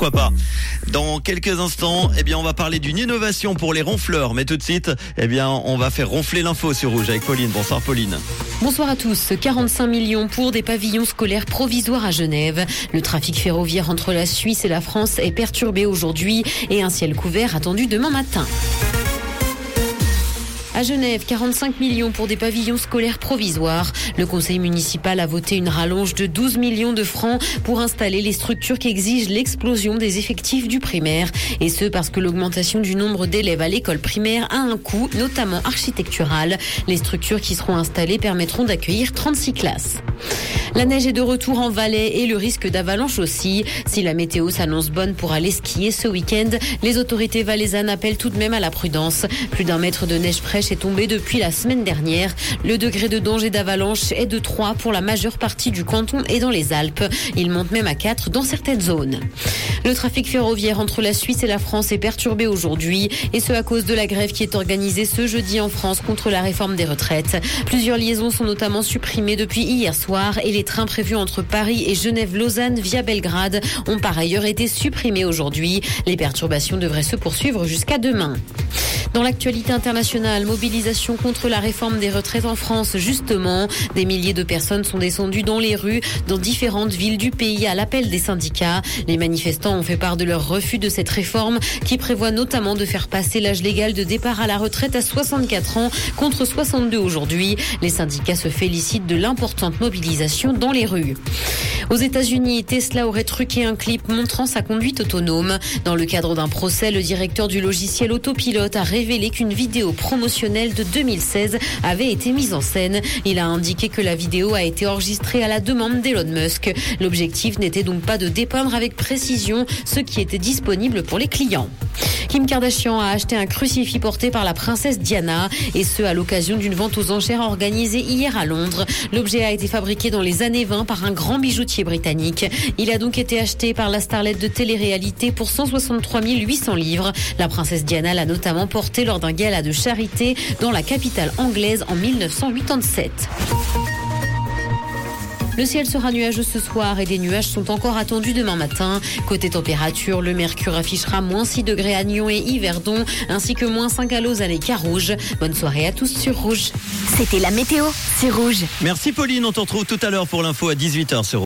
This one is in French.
pourquoi pas. Dans quelques instants, eh bien, on va parler d'une innovation pour les ronfleurs. Mais tout de suite, eh bien, on va faire ronfler l'info sur Rouge avec Pauline. Bonsoir Pauline. Bonsoir à tous. 45 millions pour des pavillons scolaires provisoires à Genève. Le trafic ferroviaire entre la Suisse et la France est perturbé aujourd'hui et un ciel couvert attendu demain matin. À Genève, 45 millions pour des pavillons scolaires provisoires. Le conseil municipal a voté une rallonge de 12 millions de francs pour installer les structures qui exigent l'explosion des effectifs du primaire. Et ce parce que l'augmentation du nombre d'élèves à l'école primaire a un coût, notamment architectural. Les structures qui seront installées permettront d'accueillir 36 classes. La neige est de retour en Valais et le risque d'avalanche aussi. Si la météo s'annonce bonne pour aller skier ce week-end, les autorités valaisannes appellent tout de même à la prudence. Plus d'un mètre de neige fraîche est tombé depuis la semaine dernière. Le degré de danger d'avalanche est de 3 pour la majeure partie du canton et dans les Alpes. Il monte même à 4 dans certaines zones. Le trafic ferroviaire entre la Suisse et la France est perturbé aujourd'hui et ce à cause de la grève qui est organisée ce jeudi en France contre la réforme des retraites. Plusieurs liaisons sont notamment supprimées depuis hier soir trains prévus entre Paris et Genève-Lausanne via Belgrade ont par ailleurs été supprimés aujourd'hui. Les perturbations devraient se poursuivre jusqu'à demain. Dans l'actualité internationale, mobilisation contre la réforme des retraites en France. Justement, des milliers de personnes sont descendues dans les rues dans différentes villes du pays à l'appel des syndicats. Les manifestants ont fait part de leur refus de cette réforme qui prévoit notamment de faire passer l'âge légal de départ à la retraite à 64 ans contre 62 aujourd'hui. Les syndicats se félicitent de l'importante mobilisation dans les rues. Aux États-Unis, Tesla aurait truqué un clip montrant sa conduite autonome. Dans le cadre d'un procès, le directeur du logiciel autopilote a révélé qu'une vidéo promotionnelle de 2016 avait été mise en scène. Il a indiqué que la vidéo a été enregistrée à la demande d'Elon Musk. L'objectif n'était donc pas de dépeindre avec précision ce qui était disponible pour les clients. Kim Kardashian a acheté un crucifix porté par la princesse Diana et ce à l'occasion d'une vente aux enchères organisée hier à Londres. L'objet a été fabriqué dans les années 20 par un grand bijoutier britannique. Il a donc été acheté par la starlette de télé-réalité pour 163 800 livres. La princesse Diana l'a notamment porté lors d'un gala de charité dans la capitale anglaise en 1987. Le ciel sera nuageux ce soir et des nuages sont encore attendus demain matin. Côté température, le mercure affichera moins 6 degrés à Nyon et Yverdon, ainsi que moins 5 à Lausanne et Carouge. Bonne soirée à tous sur Rouge. C'était la météo, c'est Rouge. Merci Pauline, on te retrouve tout à l'heure pour l'info à 18h sur